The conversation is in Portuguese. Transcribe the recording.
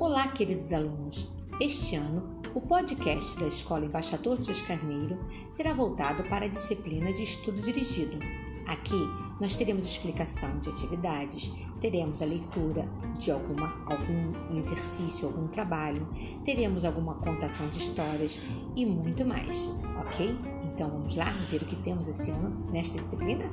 Olá, queridos alunos! Este ano, o podcast da Escola Embaixador Dias Carneiro será voltado para a disciplina de estudo dirigido. Aqui nós teremos explicação de atividades, teremos a leitura de alguma, algum exercício, algum trabalho, teremos alguma contação de histórias e muito mais, ok? Então vamos lá ver o que temos esse ano nesta disciplina?